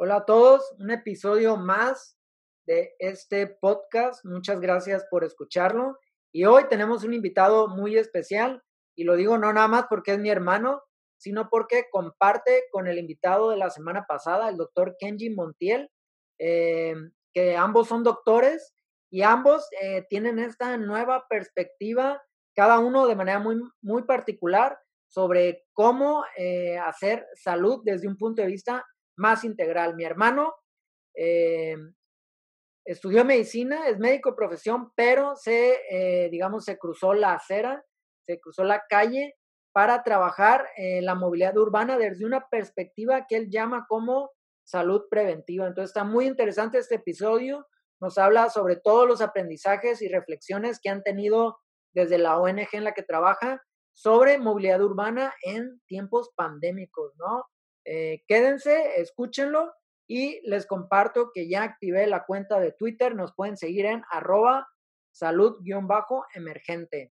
Hola a todos, un episodio más de este podcast. Muchas gracias por escucharlo. Y hoy tenemos un invitado muy especial, y lo digo no nada más porque es mi hermano, sino porque comparte con el invitado de la semana pasada, el doctor Kenji Montiel, eh, que ambos son doctores y ambos eh, tienen esta nueva perspectiva, cada uno de manera muy, muy particular, sobre cómo eh, hacer salud desde un punto de vista más integral. Mi hermano eh, estudió medicina, es médico de profesión, pero se, eh, digamos, se cruzó la acera, se cruzó la calle para trabajar en la movilidad urbana desde una perspectiva que él llama como salud preventiva. Entonces está muy interesante este episodio. Nos habla sobre todos los aprendizajes y reflexiones que han tenido desde la ONG en la que trabaja sobre movilidad urbana en tiempos pandémicos, ¿no? Eh, quédense, escúchenlo y les comparto que ya activé la cuenta de Twitter. Nos pueden seguir en arroba salud-emergente.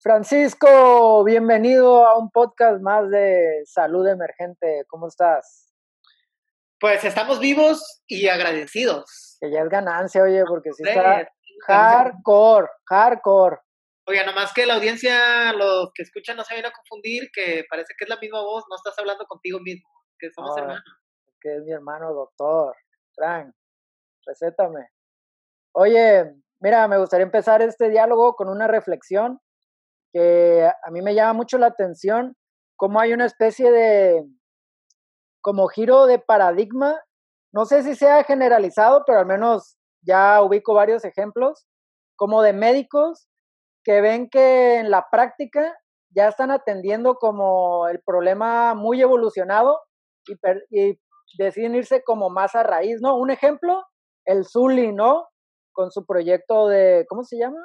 Francisco, bienvenido a un podcast más de Salud Emergente. ¿Cómo estás? Pues estamos vivos y agradecidos. Que ya es ganancia, oye, porque si está hardcore, hardcore. Oye, nomás que la audiencia, los que escuchan no se vayan a confundir, que parece que es la misma voz, no estás hablando contigo mismo, que somos hermanos. Que es mi hermano doctor, Frank, recétame. Oye, mira, me gustaría empezar este diálogo con una reflexión que a mí me llama mucho la atención cómo hay una especie de como giro de paradigma, no sé si sea generalizado, pero al menos ya ubico varios ejemplos, como de médicos que ven que en la práctica ya están atendiendo como el problema muy evolucionado y, y deciden irse como más a raíz, ¿no? Un ejemplo, el Zuli, ¿no? Con su proyecto de, ¿cómo se llama?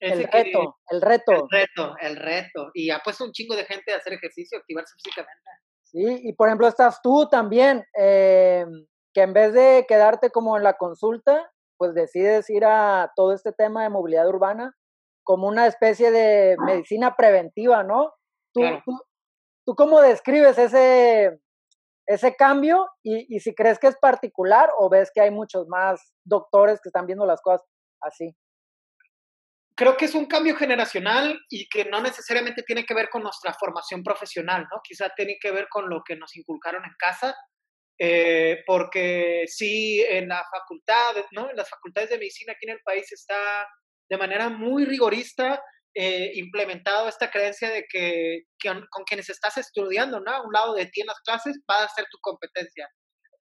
El reto, el reto. El reto, el reto. Y ha puesto un chingo de gente a hacer ejercicio, activarse físicamente. Sí, y por ejemplo estás tú también, eh, que en vez de quedarte como en la consulta, pues decides ir a todo este tema de movilidad urbana como una especie de medicina preventiva, ¿no? ¿Tú, tú, cómo describes ese, ese cambio y, y si crees que es particular o ves que hay muchos más doctores que están viendo las cosas así? Creo que es un cambio generacional y que no necesariamente tiene que ver con nuestra formación profesional, ¿no? Quizá tiene que ver con lo que nos inculcaron en casa, eh, porque sí, en la facultad, ¿no? En las facultades de medicina aquí en el país está de manera muy rigorista eh, implementado esta creencia de que, con quienes estás estudiando, ¿no? A un lado de ti en las clases va a ser tu competencia.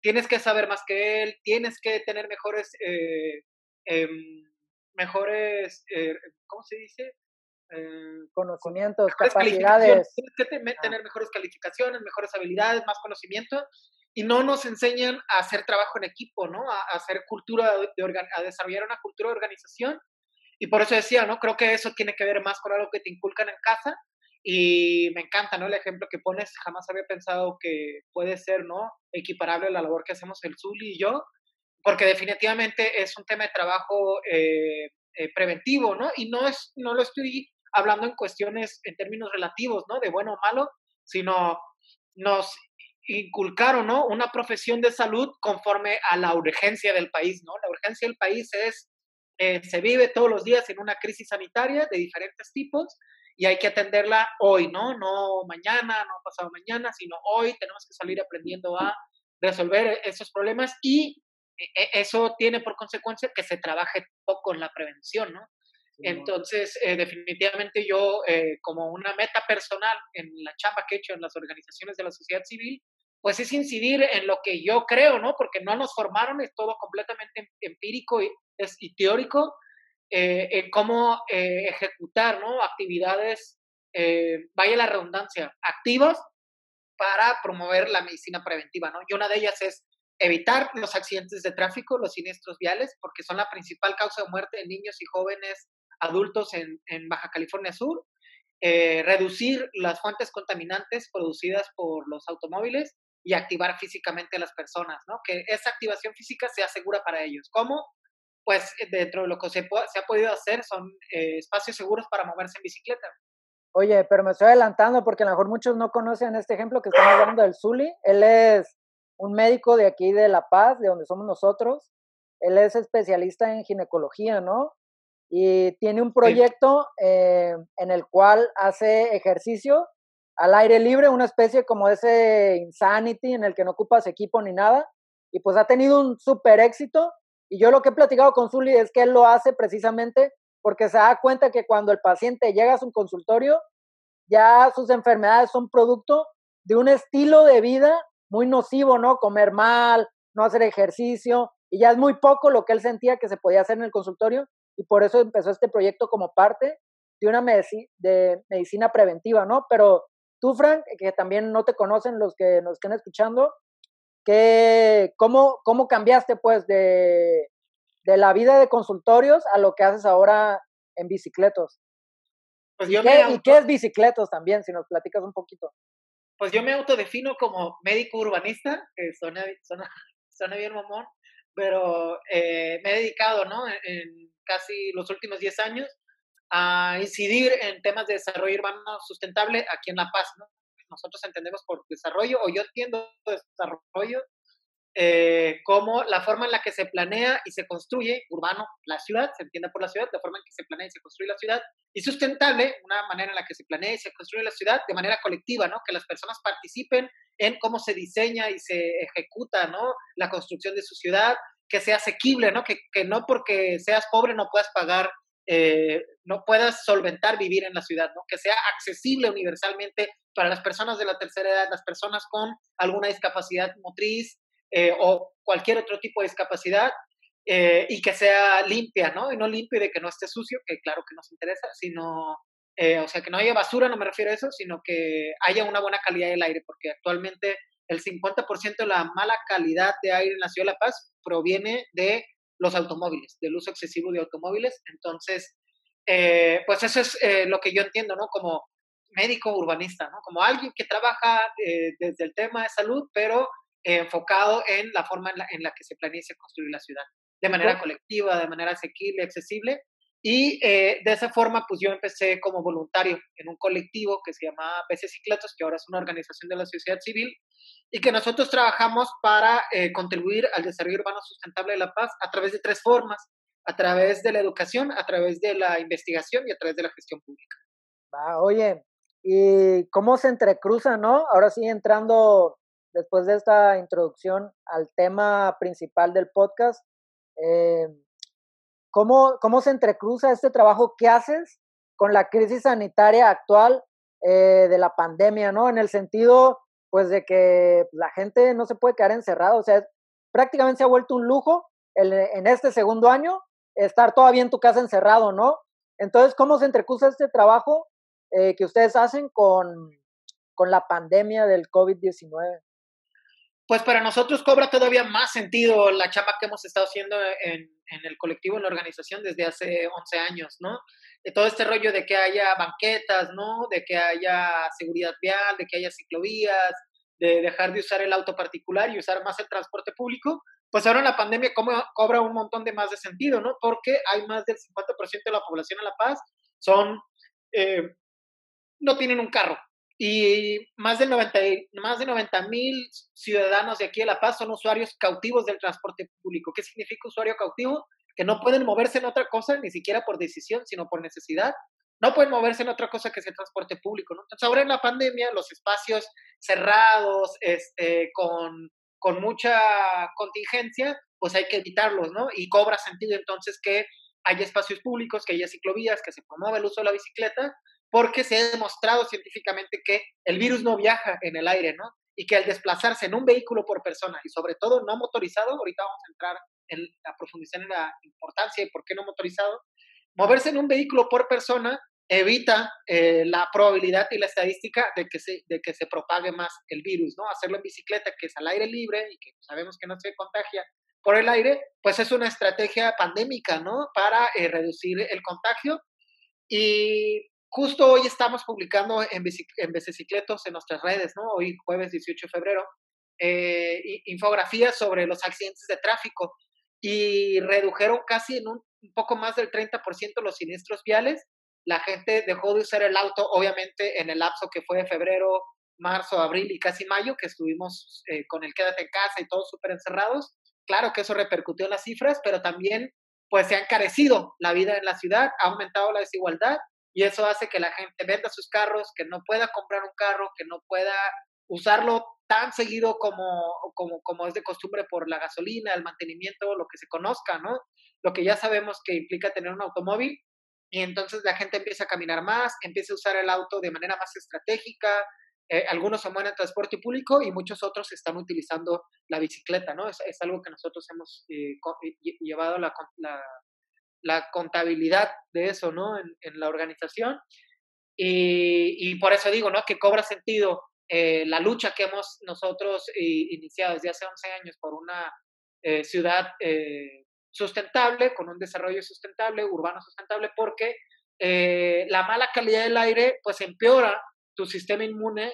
Tienes que saber más que él, tienes que tener mejores... Eh, em, mejores, eh, ¿cómo se dice? Eh, Conocimientos, capacidades. Tienes que tener mejores calificaciones, mejores habilidades, más conocimiento, y no nos enseñan a hacer trabajo en equipo, ¿no? A, hacer cultura, de, a desarrollar una cultura de organización. Y por eso decía, ¿no? Creo que eso tiene que ver más con algo que te inculcan en casa. Y me encanta, ¿no? El ejemplo que pones, jamás había pensado que puede ser, ¿no? Equiparable a la labor que hacemos el Zuli y yo porque definitivamente es un tema de trabajo eh, eh, preventivo, ¿no? Y no, es, no lo estoy hablando en cuestiones, en términos relativos, ¿no? De bueno o malo, sino nos inculcaron, ¿no? Una profesión de salud conforme a la urgencia del país, ¿no? La urgencia del país es, eh, se vive todos los días en una crisis sanitaria de diferentes tipos y hay que atenderla hoy, ¿no? No mañana, no pasado mañana, sino hoy tenemos que salir aprendiendo a resolver esos problemas y eso tiene por consecuencia que se trabaje poco en la prevención, ¿no? Entonces, eh, definitivamente yo, eh, como una meta personal en la chamba que he hecho en las organizaciones de la sociedad civil, pues es incidir en lo que yo creo, ¿no? Porque no nos formaron, es todo completamente em, empírico y, es, y teórico, eh, en cómo ejecutar, ¿no? Actividades, vaya la redundancia, activas para promover la medicina preventiva, ¿no? Y una de ellas es evitar los accidentes de tráfico, los siniestros viales, porque son la principal causa de muerte de niños y jóvenes adultos en, Baja California Sur. eh, reducir las fuentes contaminantes producidas por los automóviles y activar físicamente a las personas, ¿no? Que esa activación física sea segura para ellos. ¿Cómo? Pues dentro de lo que se, se ha podido hacer son eh, espacios seguros para moverse en bicicleta. Oye, pero me estoy adelantando porque a lo mejor muchos no conocen este ejemplo que estamos hablando del Zuli. Él es un médico de aquí de La Paz, de donde somos nosotros. Él es especialista en ginecología, ¿no? Y tiene un proyecto eh, en el cual hace ejercicio al aire libre, una especie como ese Insanity en el que no ocupas equipo ni nada. Y pues ha tenido un súper éxito. Y yo lo que he platicado con Zuli es que él lo hace precisamente porque se da cuenta que cuando el paciente llega a su consultorio, ya sus enfermedades son producto de un estilo de vida muy nocivo, ¿no? Comer mal, no hacer ejercicio, y ya es muy poco lo que él sentía que se podía hacer en el consultorio, y por eso empezó este proyecto como parte de una de medicina preventiva, ¿no? Pero tú, Frank, que también no te conocen los que nos estén escuchando, que, ¿cómo, ¿cómo cambiaste pues de, de la vida de consultorios a lo que haces ahora en bicicletos? Pues ¿Y, qué, es bicicletos también, si nos platicas un poquito? Pues yo me autodefino como médico urbanista, que suena, suena, bien mamón, pero eh, me he dedicado, ¿no? En, casi los últimos 10 años a incidir en temas de desarrollo urbano sustentable aquí en La Paz, ¿no? Nosotros entendemos por desarrollo, o yo entiendo desarrollo eh, como la forma en la que se planea y se construye urbano la ciudad, se entiende por la ciudad, la forma en que se planea y se construye la ciudad, y sustentable, una manera en la que se planea y se construye la ciudad de manera colectiva, ¿no? Que las personas participen en cómo se diseña y se ejecuta, ¿no? La construcción de su ciudad, que sea asequible, ¿no? Que, que no porque seas pobre no puedas pagar, eh, no puedas solventar vivir en la ciudad, ¿no? Que sea accesible universalmente para las personas de la tercera edad, las personas con alguna discapacidad motriz, eh, o cualquier otro tipo de discapacidad eh, y que sea limpia, ¿no? Y no limpia de que no esté sucio, que claro que nos interesa, sino, eh, o sea, que no haya basura, no me refiero a eso, sino que haya una buena calidad del aire, porque actualmente el 50% de la mala calidad de aire en la ciudad de La Paz proviene de los automóviles, del uso excesivo de automóviles. Entonces, pues eso es lo que yo entiendo, ¿no? Como médico urbanista, ¿no? Como alguien que trabaja desde el tema de salud, pero enfocado en la forma en la, que se planea y se construye la ciudad, de manera colectiva, de manera asequible, accesible. Y eh, de esa forma, pues yo empecé como voluntario en un colectivo que se llama PC Cicletos, que ahora es una organización de la sociedad civil, y que nosotros trabajamos para eh, contribuir al desarrollo urbano sustentable de La Paz a través de tres formas, a través de la educación, a través de la investigación y a través de la gestión pública. oye, ¿y cómo se entrecruza, no? Ahora sí, entrando después de esta introducción al tema principal del podcast, eh, ¿cómo, ¿cómo, se entrecruza este trabajo que haces con la crisis sanitaria actual eh, de la pandemia, ¿no? En el sentido, pues, de que la gente no se puede quedar encerrada, o sea, prácticamente se ha vuelto un lujo en este segundo año estar todavía en tu casa encerrado, ¿no? Entonces, ¿cómo se entrecruza este trabajo eh, que ustedes hacen con, con la pandemia del COVID-19? Pues para nosotros cobra todavía más sentido la chamba que hemos estado haciendo en, el colectivo, en la organización desde hace 11 años, ¿no? Todo este rollo de que haya banquetas, ¿no? De que haya seguridad vial, de que haya ciclovías, de dejar de usar el auto particular y usar más el transporte público, pues ahora en la pandemia cobra un montón de más de sentido, ¿no? Porque hay más del 50% de la población en La Paz son, eh, no tienen un carro, y más de 90 más de 90 mil ciudadanos de aquí de La Paz son usuarios cautivos del transporte público. ¿Qué significa usuario cautivo? Que no pueden moverse en otra cosa, ni siquiera por decisión, sino por necesidad. No pueden moverse en otra cosa que sea transporte público. Entonces, ahora en la pandemia, los espacios cerrados, este, con, con mucha contingencia, pues hay que evitarlos, ¿no? Y cobra sentido entonces que haya espacios públicos, que haya ciclovías, que se promueva el uso de la bicicleta, porque se ha demostrado científicamente que el virus no viaja en el aire, ¿no? Y que al desplazarse en un vehículo por persona y sobre todo no motorizado, ahorita vamos a entrar en, a profundizar en la importancia y por qué no motorizado, moverse en un vehículo por persona evita eh, la probabilidad y la estadística de que, se, de que se propague más el virus, ¿no? Hacerlo en bicicleta, que es al aire libre y que sabemos que no se contagia por el aire, pues es una estrategia pandémica, ¿no? Para eh, reducir el contagio. Y justo hoy estamos publicando en, en Bicicletos en nuestras redes, ¿no? Hoy jueves 18 de febrero, eh, infografías sobre los accidentes de tráfico y redujeron casi en un, poco más del 30% los siniestros viales. La gente dejó de usar el auto, obviamente, en el lapso que fue de febrero, marzo, abril y casi mayo, que estuvimos eh, con el quédate en casa y todos súper encerrados. Claro que eso repercutió en las cifras, pero también pues se ha encarecido la vida en la ciudad, ha aumentado la desigualdad y eso hace que la gente venda sus carros, que no pueda comprar un carro, que no pueda usarlo tan seguido como, como, como es de costumbre por la gasolina, el mantenimiento, lo que se conozca, ¿no? Lo que ya sabemos que implica tener un automóvil y entonces la gente empieza a caminar más, empieza a usar el auto de manera más estratégica, eh, algunos se mueven en transporte público y muchos otros están utilizando la bicicleta, ¿no? Es, es algo que nosotros hemos eh, llevado la, la, la, contabilidad de eso, ¿no? En, en la organización. Y, y, por eso digo, ¿no? Que cobra sentido eh, la lucha que hemos nosotros iniciado desde hace 11 años por una eh, ciudad eh, sustentable, con un desarrollo sustentable, urbano sustentable, porque la mala calidad del aire pues empeora tu sistema inmune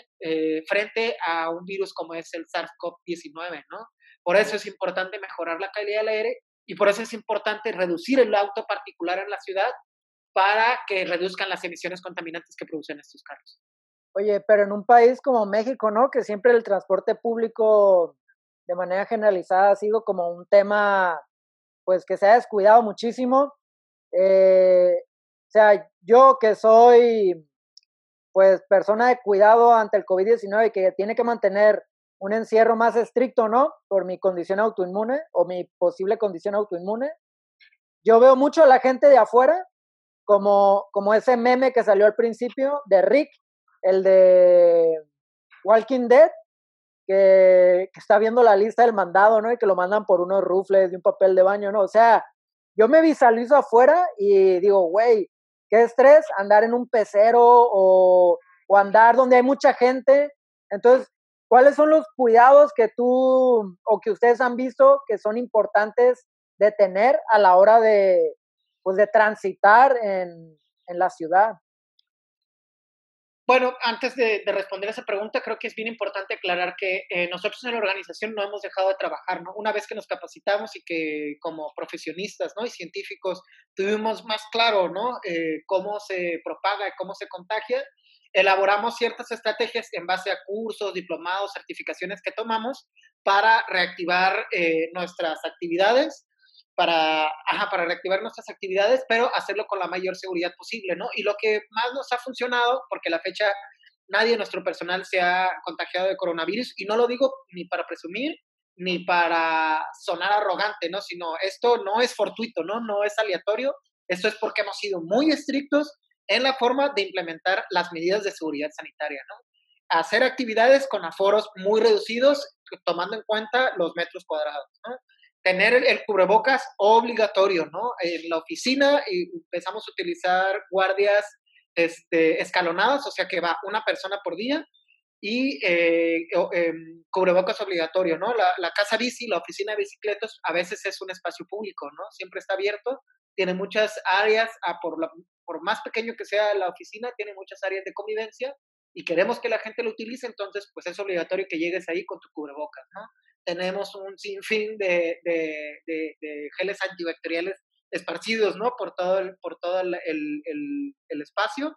frente a un virus como es el SARS-CoV-19, ¿no? Por eso es importante mejorar la calidad del aire y por eso es importante reducir el auto particular en la ciudad para que reduzcan las emisiones contaminantes que producen estos carros. Oye, pero en un país como México, ¿no? Que siempre el transporte público de manera generalizada ha sido como un tema, pues que se ha descuidado muchísimo. Eh, o sea, yo que soy, pues, persona de cuidado ante el COVID-19 y que tiene que mantener un encierro más estricto, ¿no? Por mi condición autoinmune o mi posible condición autoinmune. Yo veo mucho a la gente de afuera como, como ese meme que salió al principio de Rick, el de Walking Dead, que, está viendo la lista del mandado, ¿no? Y que lo mandan por unos rufles de un papel de baño, ¿no? O sea, yo me visualizo afuera y digo, güey, qué estrés andar en un pecero o, o andar donde hay mucha gente. Entonces, ¿cuáles son los cuidados que tú o que ustedes han visto que son importantes de tener a la hora de, pues, de transitar en, en la ciudad? Bueno, antes de, responder a esa pregunta, creo que es bien importante aclarar que eh, nosotros en la organización no hemos dejado de trabajar, ¿no? Una vez que nos capacitamos y que como profesionistas, ¿no? Y científicos tuvimos más claro, ¿no? Eh, cómo se propaga, cómo se contagia, elaboramos ciertas estrategias en base a cursos, diplomados, certificaciones que tomamos para reactivar eh, nuestras actividades para, ajá, para reactivar nuestras actividades, pero hacerlo con la mayor seguridad posible, ¿no? Y lo que más nos ha funcionado, porque la fecha nadie de nuestro personal se ha contagiado de coronavirus, y no lo digo ni para presumir, ni para sonar arrogante, ¿no? Sino esto no es fortuito, ¿no? No es aleatorio, esto es porque hemos sido muy estrictos en la forma de implementar las medidas de seguridad sanitaria, ¿no? Hacer actividades con aforos muy reducidos, tomando en cuenta los metros cuadrados, ¿no? tener el, cubrebocas obligatorio, ¿no? En la oficina y empezamos a utilizar guardias este, escalonadas, o sea que va una persona por día y eh, em, cubrebocas obligatorio, ¿no? La, la, casa bici, la oficina de bicicletas, a veces es un espacio público, ¿no? Siempre está abierto, tiene muchas áreas, ah, por, por más pequeño que sea la oficina, tiene muchas áreas de convivencia y queremos que la gente lo utilice, entonces pues es obligatorio que llegues ahí con tu cubrebocas, ¿no? tenemos un sinfín de, de, de, geles antibacteriales esparcidos, ¿no? Por todo, el, por todo el, el, el, espacio,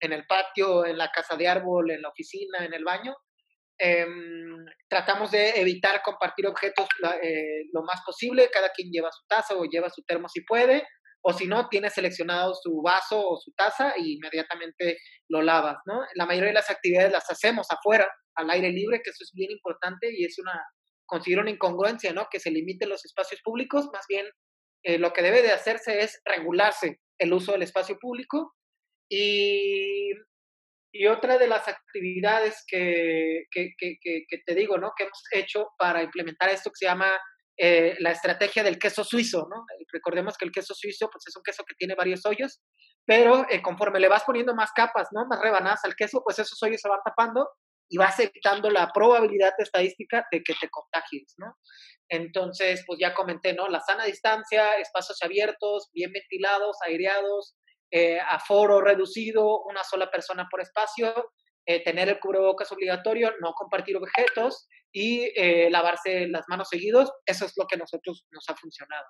en el patio, en la casa de árbol, en la oficina, en el baño. Em, tratamos de evitar compartir objetos eh, lo más posible, cada quien lleva su taza o lleva su termo si puede, o si no, tiene seleccionado su vaso o su taza y inmediatamente lo lavas, ¿no? La mayoría de las actividades las hacemos afuera, al aire libre, que eso es bien importante y es una, considero una incongruencia, ¿no? Que se limiten los espacios públicos, más bien eh, lo que debe de hacerse es regularse el uso del espacio público y, y otra de las actividades que, que, que, que, te digo, ¿no? Que hemos hecho para implementar esto que se llama eh, la estrategia del queso suizo, ¿no? Recordemos que el queso suizo, pues es un queso que tiene varios hoyos, pero eh, conforme le vas poniendo más capas, ¿no? Más rebanadas al queso, pues esos hoyos se van tapando y vas evitando la probabilidad estadística de que te contagies, ¿no? Entonces, pues ya comenté, ¿no? La sana distancia, espacios abiertos, bien ventilados, aireados, eh, aforo reducido, una sola persona por espacio, eh, tener el cubrebocas obligatorio, no compartir objetos y eh, lavarse las manos seguidos. Eso es lo que a nosotros nos ha funcionado.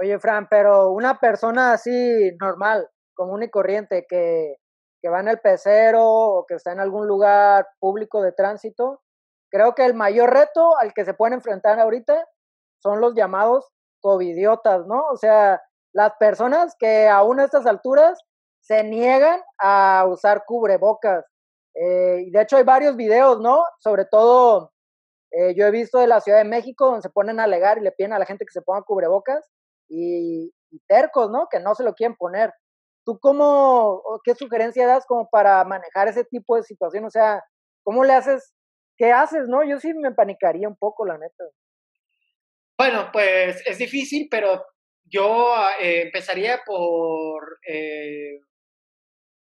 Oye, Fran, pero una persona así normal, común y corriente, que, que va en el pecero o que está en algún lugar público de tránsito, creo que el mayor reto al que se pueden enfrentar ahorita son los llamados covidiotas, ¿no? O sea, las personas que aún a estas alturas se niegan a usar cubrebocas. Eh, de hecho hay varios videos, ¿no? Sobre todo eh, yo he visto de la Ciudad de México donde se ponen a alegar y le piden a la gente que se ponga cubrebocas y, y tercos, ¿no? Que no se lo quieren poner. ¿Tú cómo, qué sugerencia das como para manejar ese tipo de situación? O sea, ¿cómo le haces? ¿Qué haces, no? Yo sí me panicaría un poco, la neta. Bueno, pues es difícil, pero yo eh, empezaría por, eh,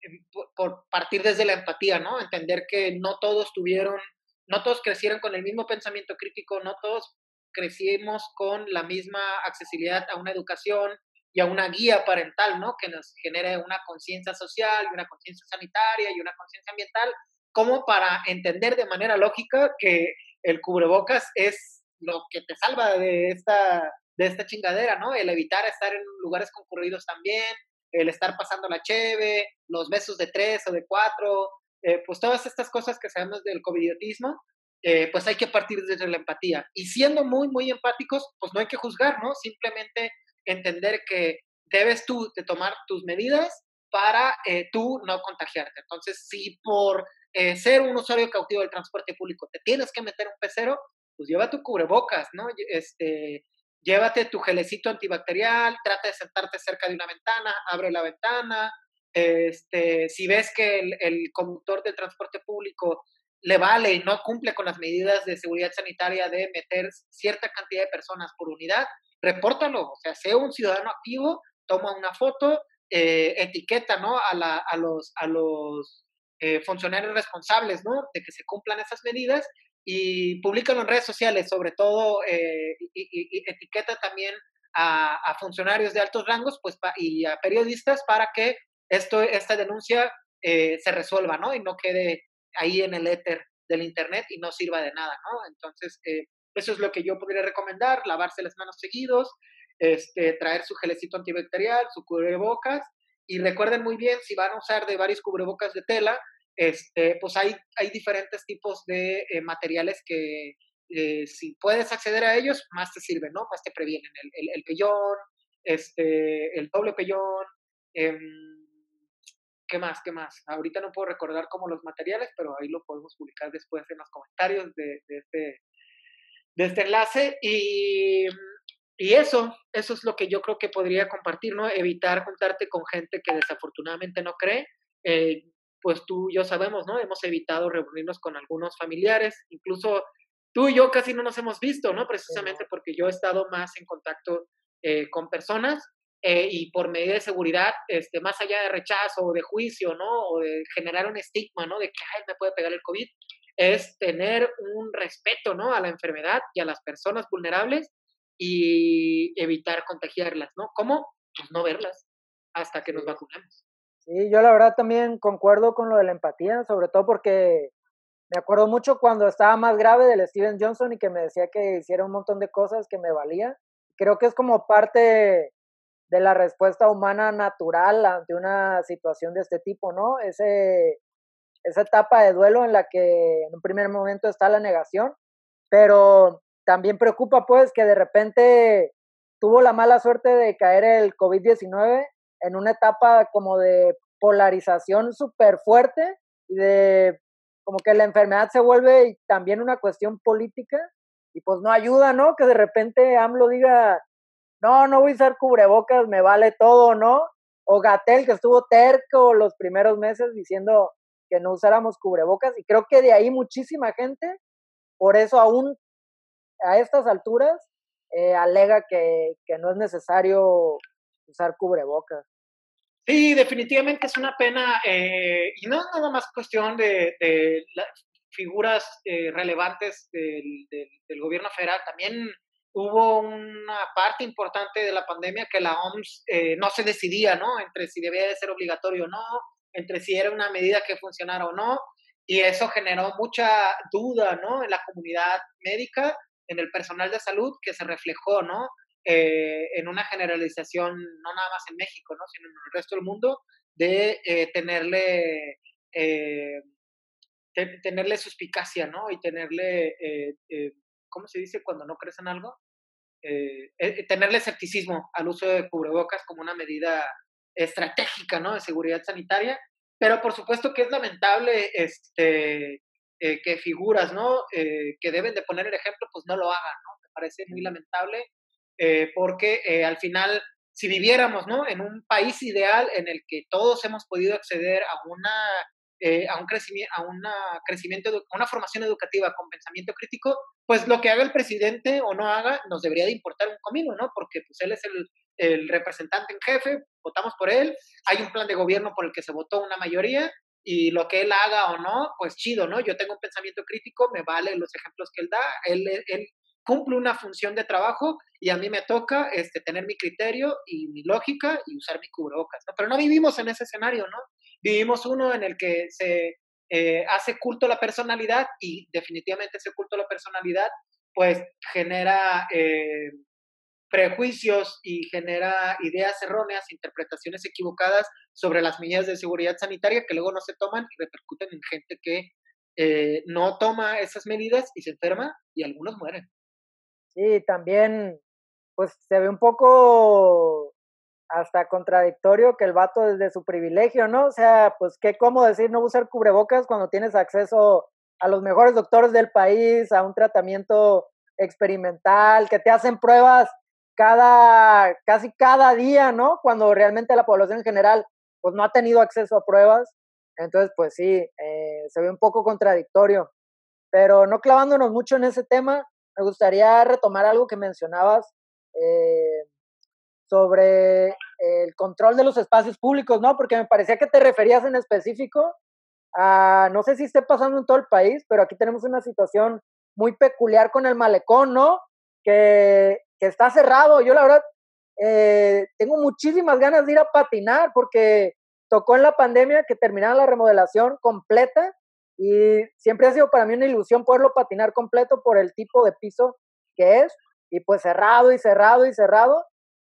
em, por partir desde la empatía, ¿no? Entender que no todos tuvieron, no todos crecieron con el mismo pensamiento crítico, no todos crecimos con la misma accesibilidad a una educación y a una guía parental, ¿no? Que nos genere una conciencia social y una conciencia sanitaria y una conciencia ambiental, como para entender de manera lógica que el cubrebocas es lo que te salva de esta de esta chingadera, ¿no? El evitar estar en lugares concurridos también, el estar pasando la cheve, los besos de tres o de cuatro, eh, pues todas estas cosas que sabemos del covidiotismo, eh, pues hay que partir desde la empatía. Y siendo muy, muy empáticos, pues no hay que juzgar, ¿no? Simplemente entender que debes tú de tomar tus medidas para eh, tú no contagiarte. Entonces, si por ser un usuario cautivo del transporte público te tienes que meter un pecero, pues lleva tu cubrebocas, ¿no? Este, llévate tu gelecito antibacterial, trata de sentarte cerca de una ventana, abre la ventana. Este, si ves que el, conductor del transporte público le vale y no cumple con las medidas de seguridad sanitaria de meter cierta cantidad de personas por unidad, repórtalo. O sea, sea un ciudadano activo, toma una foto, eh, etiqueta ¿no? a, la, a los, a los eh, funcionarios responsables ¿no? de que se cumplan esas medidas y públicalo en redes sociales, sobre todo, eh, y, etiqueta también a, funcionarios de altos rangos pues, y a periodistas para que esto, esta denuncia eh, se resuelva, ¿no? Y no quede ahí en el éter del Internet y no sirva de nada, ¿no? Entonces, eh, eso es lo que yo podría recomendar, lavarse las manos seguidos, este, traer su gelecito antibacterial, su cubrebocas, y recuerden muy bien, si van a usar de varios cubrebocas de tela, este, pues hay, hay diferentes tipos de eh, materiales que eh, si puedes acceder a ellos, más te sirven, ¿no? Más te previenen. El, el, el pellón, este, el doble pellón, em, ¿qué más? ¿Qué más? Ahorita no puedo recordar como los materiales, pero ahí lo podemos publicar después en los comentarios de, de este, de este enlace. Y, y eso, eso es lo que yo creo que podría compartir, ¿no? Evitar juntarte con gente que desafortunadamente no cree. Eh, pues tú y yo sabemos, ¿no? Hemos evitado reunirnos con algunos familiares, incluso tú y yo casi no nos hemos visto, ¿no? Precisamente porque yo he estado más en contacto eh, con personas eh, y por medida de seguridad, este, más allá de rechazo o de juicio, ¿no? O de generar un estigma, ¿no? De que, ay, me puede pegar el COVID, es tener un respeto, ¿no? A la enfermedad y a las personas vulnerables y evitar contagiarlas, ¿no? ¿Cómo? Pues no verlas hasta que nos vacunemos. Sí, yo la verdad también concuerdo con lo de la empatía, sobre todo porque me acuerdo mucho cuando estaba más grave del Steven Johnson y que me decía que hiciera un montón de cosas que me valía. Creo que es como parte de la respuesta humana natural ante una situación de este tipo, ¿no? Ese, esa etapa de duelo en la que en un primer momento está la negación, pero también preocupa pues que de repente tuvo la mala suerte de caer el COVID-19 en una etapa como de polarización súper fuerte y de como que la enfermedad se vuelve también una cuestión política y pues no ayuda, ¿no? Que de repente AMLO diga, no, no voy a usar cubrebocas, me vale todo, ¿no? O Gatel, que estuvo terco los primeros meses diciendo que no usáramos cubrebocas y creo que de ahí muchísima gente, por eso aún a estas alturas, eh, alega que, que no es necesario usar cubrebocas. Sí, definitivamente es una pena, eh, y no es nada más cuestión de, figuras eh, relevantes del, del, gobierno federal, también hubo una parte importante de la pandemia que la OMS eh, no se decidía, ¿no? Entre si debía de ser obligatorio o no, entre si era una medida que funcionara o no, y eso generó mucha duda, ¿no? En la comunidad médica, en el personal de salud, que se reflejó, ¿no? Eh, en una generalización, no nada más en México, ¿no? Sino en el resto del mundo, de eh, tenerle, tenerle suspicacia, ¿no? Y tenerle, ¿cómo se dice cuando no crees en algo? Eh, eh, tenerle escepticismo al uso de cubrebocas como una medida estratégica ¿no? de seguridad sanitaria, pero por supuesto que es lamentable este, eh, que figuras ¿no? que deben de poner el ejemplo pues no lo hagan, ¿no? me parece muy lamentable porque al final si viviéramos ¿no? en un país ideal en el que todos hemos podido acceder a una eh, a un crecimiento, a una crecimiento, a una formación educativa con pensamiento crítico, pues lo que haga el presidente o no haga nos debería de importar un comino, ¿no? Porque pues él es el, el representante en jefe, votamos por él, hay un plan de gobierno por el que se votó una mayoría y lo que él haga o no, pues chido, ¿no? Yo tengo un pensamiento crítico, me vale los ejemplos que él da, él, él cumple una función de trabajo y a mí me toca este, tener mi criterio y mi lógica y usar mi cubrebocas, ¿no? Pero no vivimos en ese escenario, ¿no? Vivimos uno en el que se eh, hace culto a la personalidad y definitivamente ese culto a la personalidad pues genera eh, prejuicios y genera ideas erróneas, interpretaciones equivocadas sobre las medidas de seguridad sanitaria que luego no se toman y repercuten en gente que eh, no toma esas medidas y se enferma y algunos mueren. Sí, también pues se ve un poco hasta contradictorio que el vato desde su privilegio, ¿no? O sea, pues qué cómo decir no usar cubrebocas cuando tienes acceso a los mejores doctores del país, a un tratamiento experimental, que te hacen pruebas cada, casi cada día, ¿no? Cuando realmente la población en general, pues no ha tenido acceso a pruebas. Entonces, pues sí, eh, se ve un poco contradictorio. Pero no clavándonos mucho en ese tema, me gustaría retomar algo que mencionabas eh, sobre el control de los espacios públicos, ¿no? Porque me parecía que te referías en específico a, no sé si esté pasando en todo el país, pero aquí tenemos una situación muy peculiar con el malecón, ¿no? Que, que está cerrado. Yo la verdad eh, tengo muchísimas ganas de ir a patinar porque tocó en la pandemia que terminara la remodelación completa y siempre ha sido para mí una ilusión poderlo patinar completo por el tipo de piso que es y pues cerrado y cerrado y cerrado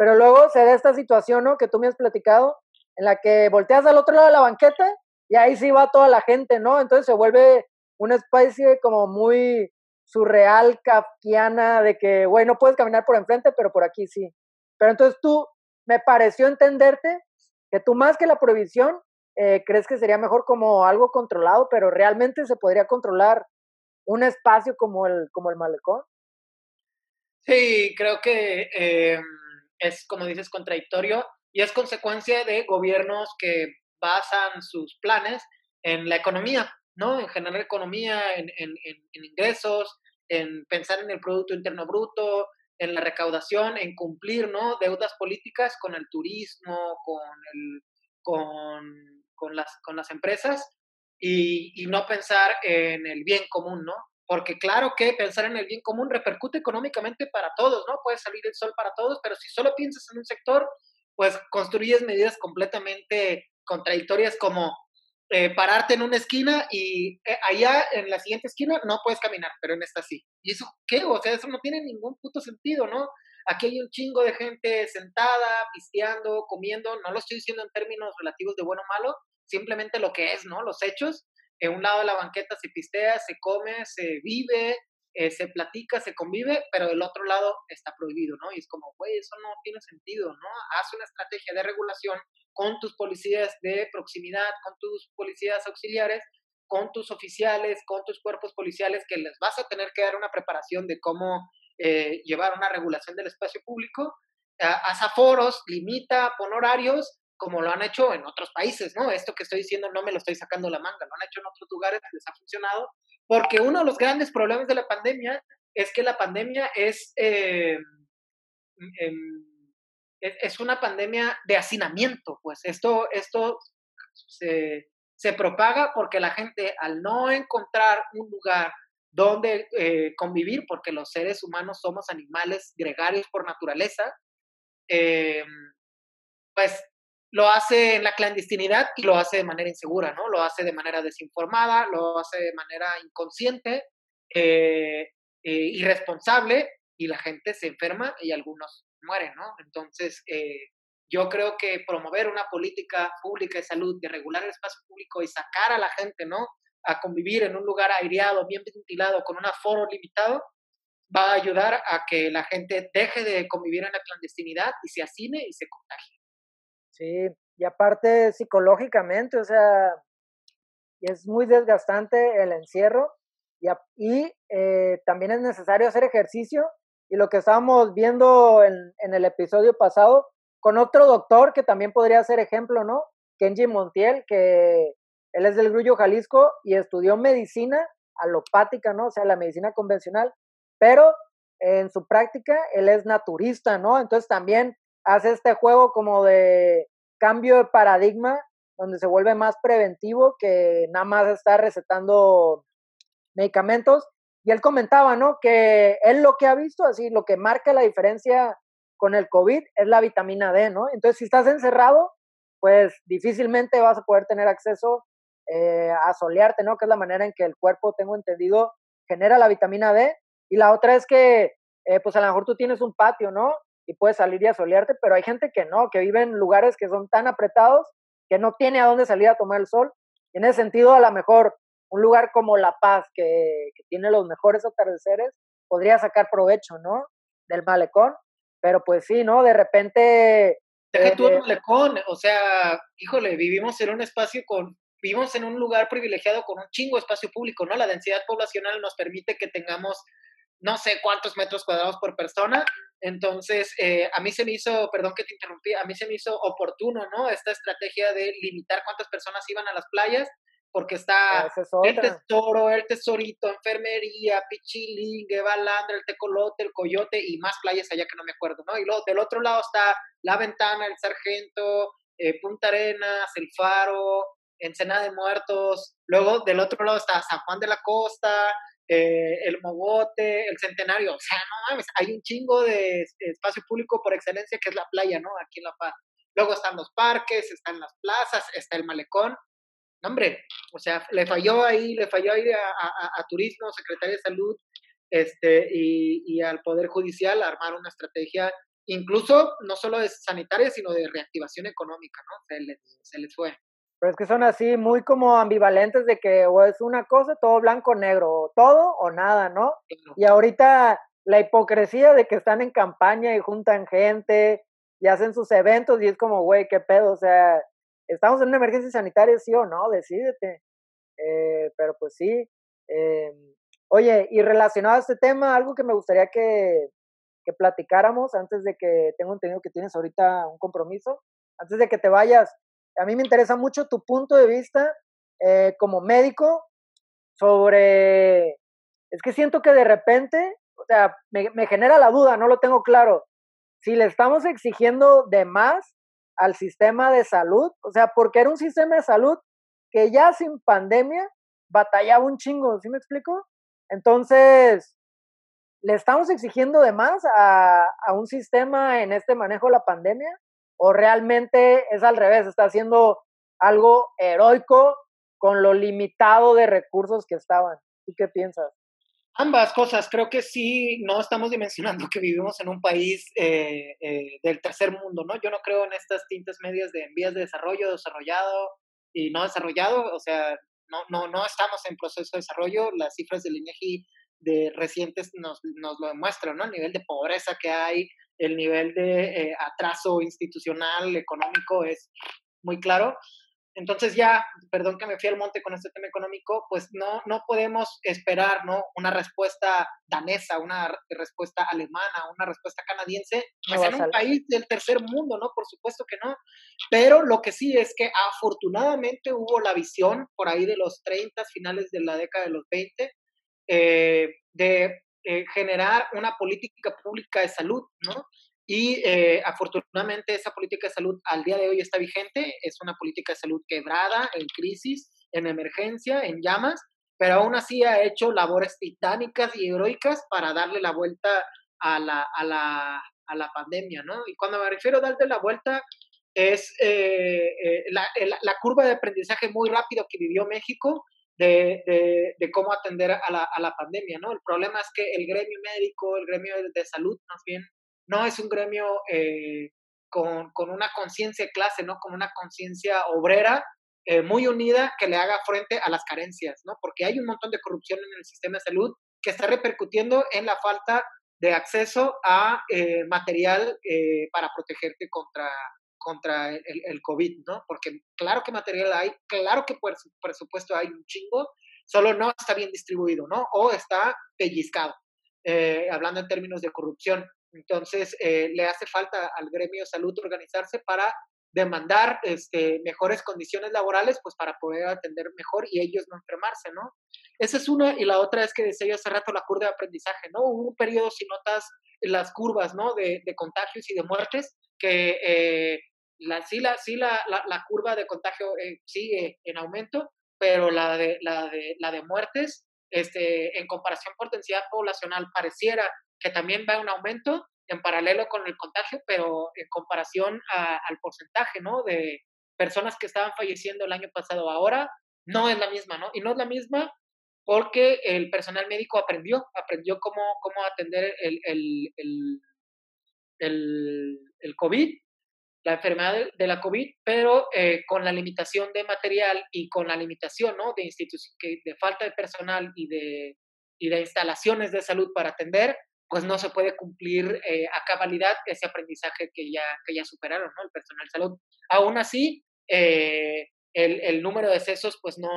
pero luego se da esta situación, ¿no? Que tú me has platicado, en la que volteas al otro lado de la banqueta y ahí sí va toda la gente, ¿no? Entonces se vuelve una especie como muy surreal, kafkiana, de que, güey, no puedes caminar por enfrente, pero por aquí sí. Pero entonces tú, me pareció entenderte que tú más que la prohibición, eh, crees que sería mejor como algo controlado, pero realmente se podría controlar un espacio como el, como el malecón. Sí, creo que em, es, como dices, contradictorio y es consecuencia de gobiernos que basan sus planes en la economía, ¿no? En generar economía, en ingresos, en pensar en el Producto Interno Bruto, en la recaudación, en cumplir, ¿no? Deudas políticas con el turismo, con, el, con, con, las, con las empresas y, y no pensar en el bien común, ¿no? porque claro que pensar en el bien común repercute económicamente para todos, ¿no? Puede salir el sol para todos, pero si solo piensas en un sector, pues construyes medidas completamente contradictorias como eh, pararte en una esquina y eh, allá en la siguiente esquina no puedes caminar, pero en esta sí. ¿Y eso qué? O sea, eso no tiene ningún puto sentido, ¿no? Aquí hay un chingo de gente sentada, pisteando, comiendo, no lo estoy diciendo en términos relativos de bueno o malo, simplemente lo que es, ¿no? Los hechos en un lado de la banqueta se pistea, se come, se vive, eh, se platica, se convive, pero del otro lado está prohibido, ¿no? Y es como, güey, eso no tiene sentido, ¿no? Haz una estrategia de regulación con tus policías de proximidad, con tus policías auxiliares, con tus oficiales, con tus cuerpos policiales, que les vas a tener que dar una preparación de cómo eh, llevar una regulación del espacio público. haz aforos, limita, pon horarios como lo han hecho en otros países, ¿no? Esto que estoy diciendo no me lo estoy sacando la manga, lo han hecho en otros lugares, les ha funcionado, porque uno de los grandes problemas de la pandemia es que la pandemia es, eh, em, es una pandemia de hacinamiento, pues esto, esto se, se propaga porque la gente al no encontrar un lugar dónde eh, convivir, porque los seres humanos somos animales gregarios por naturaleza, eh, pues lo hace en la clandestinidad y lo hace de manera insegura, ¿no? Lo hace de manera desinformada, lo hace de manera inconsciente, eh, irresponsable, y la gente se enferma y algunos mueren, ¿no? Entonces, yo creo que promover una política pública de salud, de regular el espacio público y sacar a la gente, ¿no? A convivir en un lugar aireado, bien ventilado, con un aforo limitado, va a ayudar a que la gente deje de convivir en la clandestinidad y se hacine y se contagie. Sí, y aparte psicológicamente, o sea, es muy desgastante el encierro y, y eh, también es necesario hacer ejercicio. Y lo que estábamos viendo en, en el episodio pasado, con otro doctor que también podría ser ejemplo, ¿no? Kenji Montiel, que él es del Grullo Jalisco y estudió medicina alopática, ¿no? O sea, la medicina convencional, pero en su práctica él es naturista, ¿no? Entonces también hace este juego como de cambio de paradigma, donde se vuelve más preventivo que nada más estar recetando medicamentos. Y él comentaba, ¿no? Que él lo que ha visto, así, lo que marca la diferencia con el COVID es la vitamina D, ¿no? Entonces, si estás encerrado, pues difícilmente vas a poder tener acceso eh, a solearte, ¿no? Que es la manera en que el cuerpo, tengo entendido, genera la vitamina D. Y la otra es que, eh, pues a lo mejor tú tienes un patio, ¿no? Y puedes salir y a solearte, pero hay gente que no, que vive en lugares que son tan apretados que no tiene a dónde salir a tomar el sol. Y en ese sentido, a lo mejor un lugar como La Paz, que, que tiene los mejores atardeceres, podría sacar provecho, ¿no? Del malecón pero pues sí, ¿no? De repente... Deja tú el malecón, o sea, híjole, vivimos en un espacio con, vivimos en un lugar privilegiado con un chingo espacio público, ¿no? La densidad poblacional nos permite que tengamos no sé cuántos metros cuadrados por persona. Entonces, eh, a mí se me hizo, perdón que te interrumpí, a mí se me hizo oportuno, ¿no? Esta estrategia de limitar cuántas personas iban a las playas porque está el tesoro, el tesorito, enfermería, Pichilín, Balandra, el tecolote, el coyote y más playas allá que no me acuerdo, ¿no? Y luego del otro lado está La Ventana, el Sargento, eh, Punta Arenas, el Faro, Ensenada de Muertos, luego del otro lado está San Juan de la Costa, eh, el Mogote, el Centenario, o sea, no mames, hay un chingo de espacio público por excelencia que es la playa, ¿no? Aquí en La Paz. Luego están los parques, están las plazas, está el malecón, hombre, o sea, le falló ahí, le falló ahí a, Turismo, Secretaría de Salud, este, y, al Poder Judicial armar una estrategia, incluso no solo de sanitaria, sino de reactivación económica, ¿no? Se les, se les fue. Pero es que son así, muy como ambivalentes de que o es una cosa, todo blanco, negro, todo o nada, ¿no? Y ahorita la hipocresía de que están en campaña y juntan gente y hacen sus eventos y es como, güey, qué pedo, o sea, ¿Estamos en una emergencia sanitaria, sí o no? Decídete. Eh, pero pues sí. Eh, oye, y relacionado a este tema, algo que me gustaría que, que platicáramos antes de que tengo entendido que tienes ahorita un compromiso, antes de que te vayas, a mí me interesa mucho tu punto de vista eh, como médico sobre, es que siento que de repente, o sea, me, me genera la duda, no lo tengo claro, si le estamos exigiendo de más al sistema de salud, o sea, porque era un sistema de salud que ya sin pandemia batallaba un chingo, ¿sí me explico? Entonces, ¿le estamos exigiendo de más a, a un sistema en este manejo de la pandemia? ¿O realmente es al revés, está haciendo algo heroico con lo limitado de recursos que estaban? ¿Tú qué piensas? Ambas cosas, creo que sí, no estamos dimensionando que vivimos en un país eh, eh, del tercer mundo, ¿no? Yo no creo en estas tintas medias de vías de desarrollo, desarrollado y no desarrollado, o sea, no, no, no estamos en proceso de desarrollo, las cifras del INEGI de recientes nos, nos lo demuestran, ¿no? El nivel de pobreza que hay, el nivel de eh, atraso institucional, económico es muy claro. Entonces ya, perdón que me fui al monte con este tema económico, pues no, no podemos esperar ¿no? una respuesta danesa, una respuesta alemana, una respuesta canadiense, pues en un país del tercer mundo, ¿no? Por supuesto que no. Pero lo que sí es que afortunadamente hubo la visión por ahí de los 30, finales de la década de los 20, eh, de eh, generar una política pública de salud, ¿no? Y eh, afortunadamente esa política de salud al día de hoy está vigente. Es una política de salud quebrada, en crisis, en emergencia, en llamas, pero aún así ha hecho labores titánicas y heroicas para darle la vuelta a la, a la, a la pandemia, ¿no? Y cuando me refiero a darle la vuelta, es eh, la, la, curva de aprendizaje muy rápido que vivió México de, de, cómo atender a la, pandemia, ¿no? El problema es que el gremio médico, el gremio de, salud, más bien, no es un gremio eh, con, una conciencia clase, ¿no? Con una conciencia obrera muy unida que le haga frente a las carencias, ¿no? Porque hay un montón de corrupción en el sistema de salud que está repercutiendo en la falta de acceso a material para protegerte contra, contra el, COVID, ¿no? Porque claro que material hay, claro que por presupuesto hay un chingo, solo no está bien distribuido, ¿no? O está pellizcado, eh, hablando en términos de corrupción. Entonces, eh, le hace falta al gremio salud organizarse para demandar este, mejores condiciones laborales, pues para poder atender mejor y ellos no enfermarse, ¿no? Esa es una, y la otra es que decía yo hace rato la curva de aprendizaje, ¿no? Un periodo, si notas las curvas, ¿no? De, de contagios y de muertes, que eh, la, sí, la, sí la, la, curva de contagio eh, sigue en aumento, pero la de, la de, la de muertes, este, en comparación por densidad poblacional, pareciera que también va en aumento en paralelo con el contagio, pero en comparación al porcentaje, ¿no? De personas que estaban falleciendo el año pasado ahora, no es la misma, ¿no? Y no es la misma porque el personal médico aprendió, aprendió cómo, cómo atender el, el, el, el COVID la enfermedad de, la COVID, pero eh, con la limitación de material y con la limitación ¿no? de, de falta de personal y de, y de instalaciones de salud para atender, pues no se puede cumplir eh, a cabalidad ese aprendizaje que ya, que ya superaron ¿no? el personal de salud. Aún así, eh, el, el, número de decesos, pues no,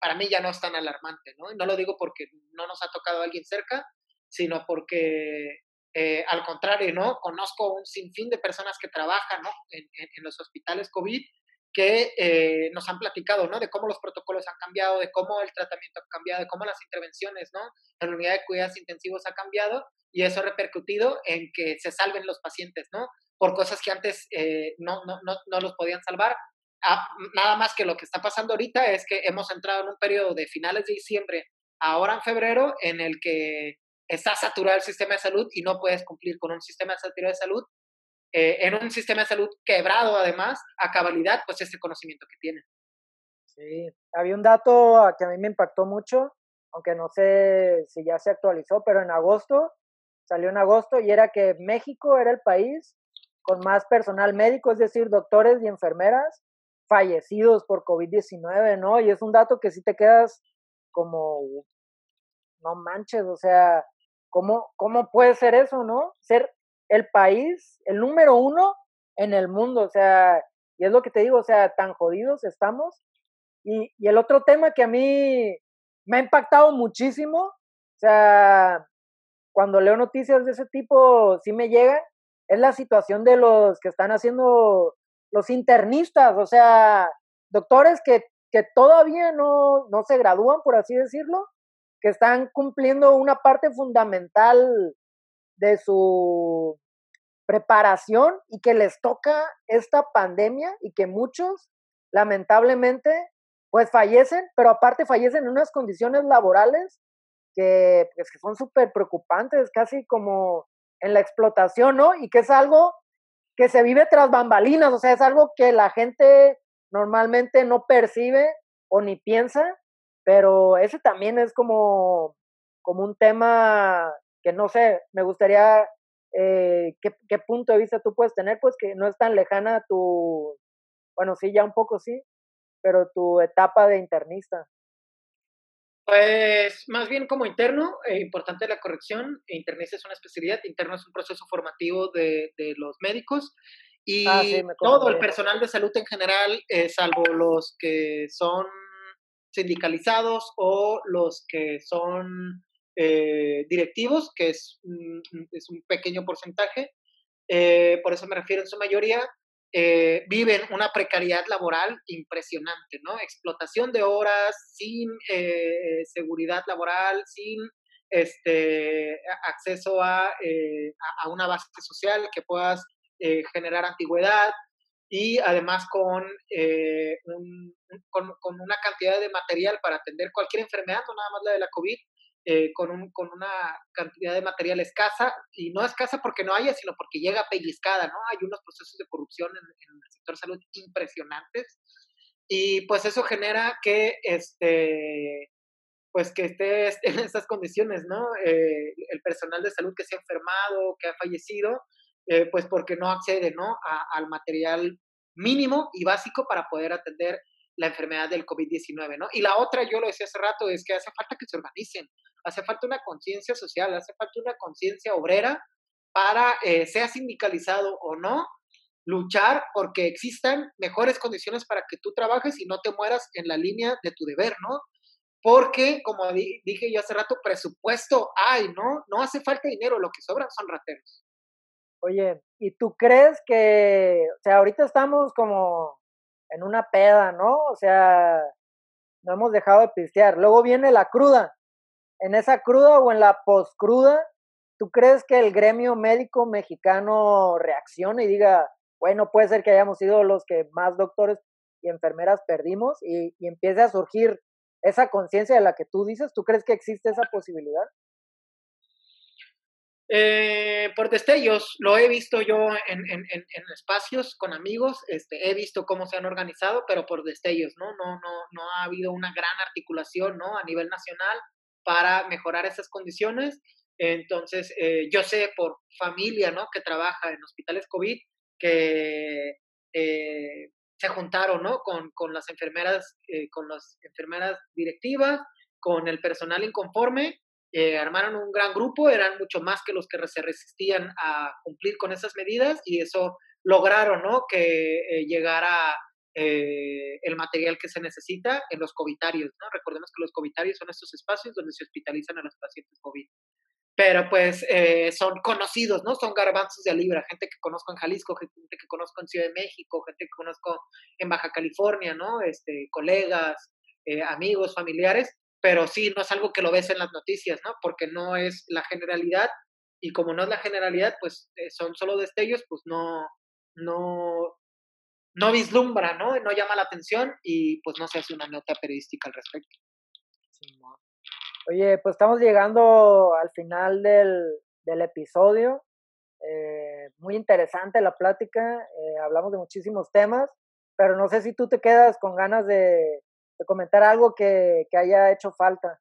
para mí ya no es tan alarmante, ¿no? No lo digo porque no nos ha tocado a alguien cerca, sino porque eh, al contrario, ¿no? Conozco un sinfín de personas que trabajan. En, los hospitales COVID que eh, nos han platicado, ¿no? De cómo los protocolos han cambiado, de cómo el tratamiento ha cambiado, de cómo las intervenciones, ¿no? En la unidad de cuidados intensivos ha cambiado y eso ha repercutido en que se salven los pacientes, ¿no? Por cosas que antes eh, no, no, no, no, los podían salvar. Ah, nada más que lo que está pasando ahorita es que hemos entrado en un periodo de finales de diciembre, ahora en febrero, en el que está saturado el sistema de salud y no puedes cumplir con un sistema saturado de salud, eh, en un sistema de salud quebrado además, a cabalidad, pues este conocimiento que tiene. Sí, había un dato que a mí me impactó mucho, aunque no sé si ya se actualizó, pero en agosto, salió en agosto y era que México era el país con más personal médico, es decir, doctores y enfermeras fallecidos por COVID-19, ¿no? Y es un dato que si te quedas como, no manches, o sea, ¿Cómo, ¿Cómo puede ser eso, no? Ser el país, el número uno en el mundo, o sea, y es lo que te digo, o sea, tan jodidos estamos. Y, y el otro tema que a mí me ha impactado muchísimo, o sea, cuando leo noticias de ese tipo, sí me llega, es la situación de los que están haciendo los internistas, o sea, doctores que, que todavía no, no se gradúan, por así decirlo, que están cumpliendo una parte fundamental de su preparación y que les toca esta pandemia y que muchos lamentablemente pues fallecen, pero aparte fallecen en unas condiciones laborales que, pues, que son súper preocupantes, casi como en la explotación, ¿no? Y que es algo que se vive tras bambalinas, o sea, es algo que la gente normalmente no percibe o ni piensa, pero ese también es como, como un tema que no sé, me gustaría eh, ¿qué, qué, punto de vista tú puedes tener, pues que no es tan lejana tu, bueno, sí, ya un poco sí, pero tu etapa de internista. Pues más bien como interno, eh, importante la corrección, internista es una especialidad, interno es un proceso formativo de, de los médicos y ah, todo el personal de salud en general, eh, salvo los que son sindicalizados o los que son eh, directivos, que es, es, un pequeño porcentaje, eh, por eso me refiero en su mayoría, eh, viven una precariedad laboral impresionante, ¿no? Explotación de horas, sin seguridad laboral, sin este, acceso a, a, una base social que puedas generar antigüedad, y además con, eh, con, con, una cantidad de material para atender cualquier enfermedad, no nada más la de la COVID, eh, con, un, con una cantidad de material escasa, y no escasa porque no haya, sino porque llega pellizcada, ¿no? Hay unos procesos de corrupción en, el sector salud impresionantes, y pues eso genera que, este, pues que esté en estas condiciones, ¿no? Eh, el personal de salud que se ha enfermado, que ha fallecido, eh, pues porque no accede, ¿no? al material mínimo y básico para poder atender la enfermedad del COVID-19, ¿no? Y la otra, yo lo decía hace rato, es que hace falta que se organicen, hace falta una conciencia social, hace falta una conciencia obrera para, eh, sea sindicalizado o no, luchar porque existan mejores condiciones para que tú trabajes y no te mueras en la línea de tu deber, ¿no? Porque, como dije yo hace rato, presupuesto hay, ¿no? No hace falta dinero, lo que sobran son rateros. Oye, ¿y tú crees que, o sea, ahorita estamos como en una peda, ¿no? O sea, no hemos dejado de pistear. Luego viene la cruda. En esa cruda o en la poscruda, ¿tú crees que el gremio médico mexicano reaccione y diga, bueno, puede ser que hayamos sido los que más doctores y enfermeras perdimos y, y empiece a surgir esa conciencia de la que tú dices? ¿Tú crees que existe esa posibilidad? Eh, por destellos, lo he visto yo en, espacios con amigos, este, he visto cómo se han organizado, pero por destellos, ¿no? No, no, no ha habido una gran articulación, ¿no? A nivel nacional para mejorar esas condiciones. Entonces, eh, yo sé por familia, ¿no? Que trabaja en hospitales COVID, que eh, se juntaron, ¿no? Con, con las enfermeras, eh, con las enfermeras directivas, con el personal inconforme eh, armaron un gran grupo, eran mucho más que los que se resistían a cumplir con esas medidas y eso lograron ¿no? que eh, llegara eh, el material que se necesita en los covitarios. ¿no? Recordemos que los covitarios son estos espacios donde se hospitalizan a los pacientes COVID. Pero pues son conocidos, ¿no? Son garbanzos de libra, gente que conozco en Jalisco, gente que conozco en Ciudad de México, gente que conozco en Baja California, ¿no? Este, colegas, amigos, familiares, pero sí, no es algo que lo ves en las noticias, ¿no? Porque no es la generalidad y como no es la generalidad, pues eh, son solo destellos, pues no, no, no vislumbra, ¿no? No llama la atención y pues no se hace una nota periodística al respecto. Oye, pues estamos llegando al final del, del episodio. Eh, muy interesante la plática, eh, hablamos de muchísimos temas, pero no sé si tú te quedas con ganas de, de comentar algo que, que haya hecho falta.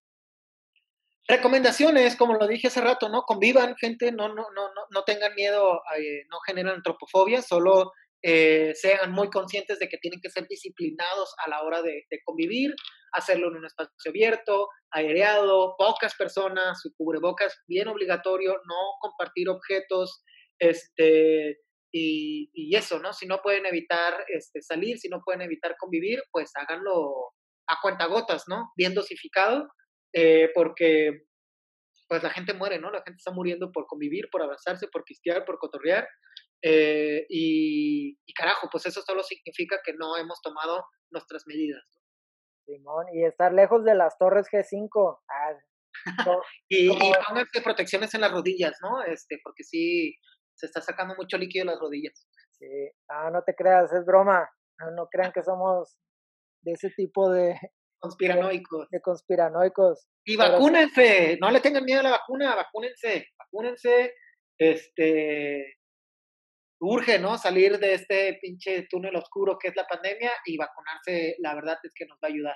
Recomendaciones, como lo dije hace rato, ¿no? Convivan, gente, no, no, no, no, tengan miedo, eh, no generen antropofobia, solo eh, sean muy conscientes de que tienen que ser disciplinados a la hora de, convivir, hacerlo en un espacio abierto, aireado, pocas personas, su cubrebocas bien obligatorio, no compartir objetos, este, y, y, eso, ¿no? Si no pueden evitar este, salir, si no pueden evitar convivir, pues háganlo a cuentagotas, ¿no? Bien dosificado, eh, porque pues la gente muere, ¿no? La gente está muriendo por convivir, por abrazarse, por pistear, por cotorrear. Eh, y, carajo, pues eso solo significa que no hemos tomado nuestras medidas. ¿no? Simón, y estar lejos de las torres G5. Ah, y, y pónganse protecciones en las rodillas, ¿no? Este, porque sí, se está sacando mucho líquido en las rodillas. Sí, ah, no te creas, es broma. no crean que somos de ese tipo de conspiranoicos. De, conspiranoicos. Y vacúnense, no le tengan miedo a la vacuna, vacúnense, vacúnense, este urge, ¿no? Salir de este pinche túnel oscuro que es la pandemia y vacunarse, la verdad es que nos va a ayudar.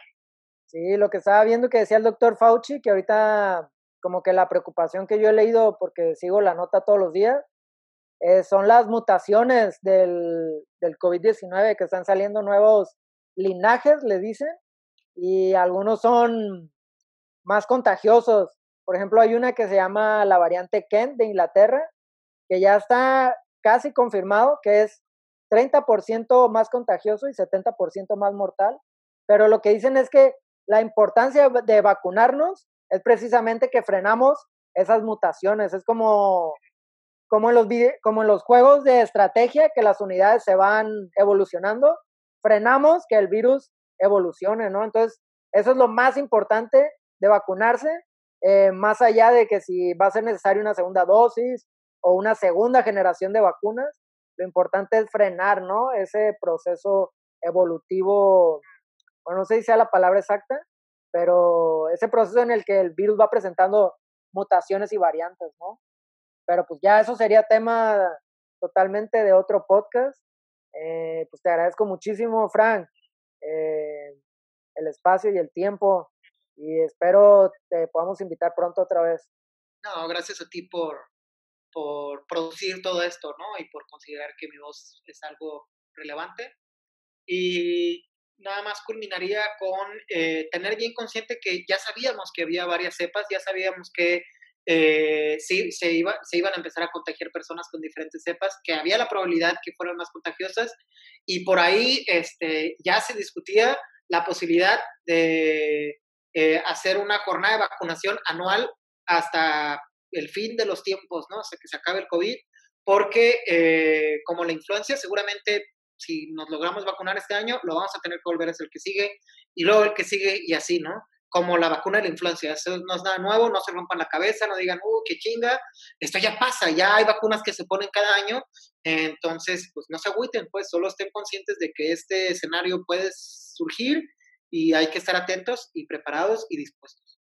Sí, lo que estaba viendo que decía el doctor Fauci, que ahorita como que la preocupación que yo he leído, porque sigo la nota todos los días, eh, son las mutaciones del, del COVID-19, que están saliendo nuevos linajes, le dicen, y algunos son más contagiosos. Por ejemplo, hay una que se llama la variante Kent de Inglaterra, que ya está casi confirmado que es 30% más contagioso y 70% más mortal. Pero lo que dicen es que la importancia de vacunarnos es precisamente que frenamos esas mutaciones. Es como, como, en los como en los juegos de estrategia, que las unidades se van evolucionando frenamos que el virus evolucione, ¿no? Entonces, eso es lo más importante de vacunarse, eh, más allá de que si va a ser necesaria una segunda dosis o una segunda generación de vacunas, lo importante es frenar, ¿no? Ese proceso evolutivo, bueno, no sé si sea la palabra exacta, pero ese proceso en el que el virus va presentando mutaciones y variantes, ¿no? Pero pues ya eso sería tema totalmente de otro podcast. Eh, pues te agradezco muchísimo, Frank, eh, el espacio y el tiempo y espero te podamos invitar pronto otra vez. No, gracias a ti por, por producir todo esto, ¿no? Y por considerar que mi voz es algo relevante. Y nada más culminaría con eh, tener bien consciente que ya sabíamos que había varias cepas, ya sabíamos que eh, sí, se, iba, se iban a empezar a contagiar personas con diferentes cepas, que había la probabilidad que fueran más contagiosas y por ahí este, ya se discutía la posibilidad de eh, hacer una jornada de vacunación anual hasta el fin de los tiempos, ¿no? Hasta que se acabe el COVID, porque eh, como la influencia seguramente si nos logramos vacunar este año, lo vamos a tener que volver a hacer el que sigue, y luego el que sigue, y así, ¿no? Como la vacuna de la influencia. Eso no es nada nuevo, no se rompan la cabeza, no digan, uh, qué chinga, esto ya pasa, ya hay vacunas que se ponen cada año, entonces, pues no se agüiten, pues solo estén conscientes de que este escenario puede surgir y hay que estar atentos y preparados y dispuestos.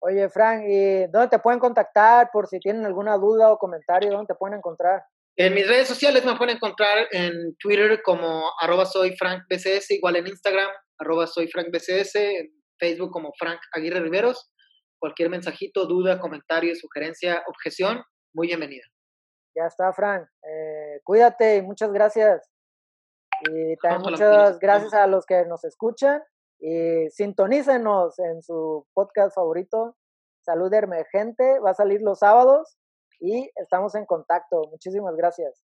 Oye, Frank, ¿y dónde te pueden contactar por si tienen alguna duda o comentario? ¿Dónde te pueden encontrar? En mis redes sociales me pueden encontrar en Twitter como arroba soy Frank BCS, igual en Instagram, arroba soy Frank BCS, en Facebook como Frank Aguirre Riveros. Cualquier mensajito, duda, comentario, sugerencia, objeción, muy bienvenida. Ya está, Frank. Eh, cuídate y muchas gracias. Y también muchas gracias a los que nos escuchan. Y sintonícenos en su podcast favorito, Salud Emergente. Va a salir los sábados y estamos en contacto. Muchísimas gracias.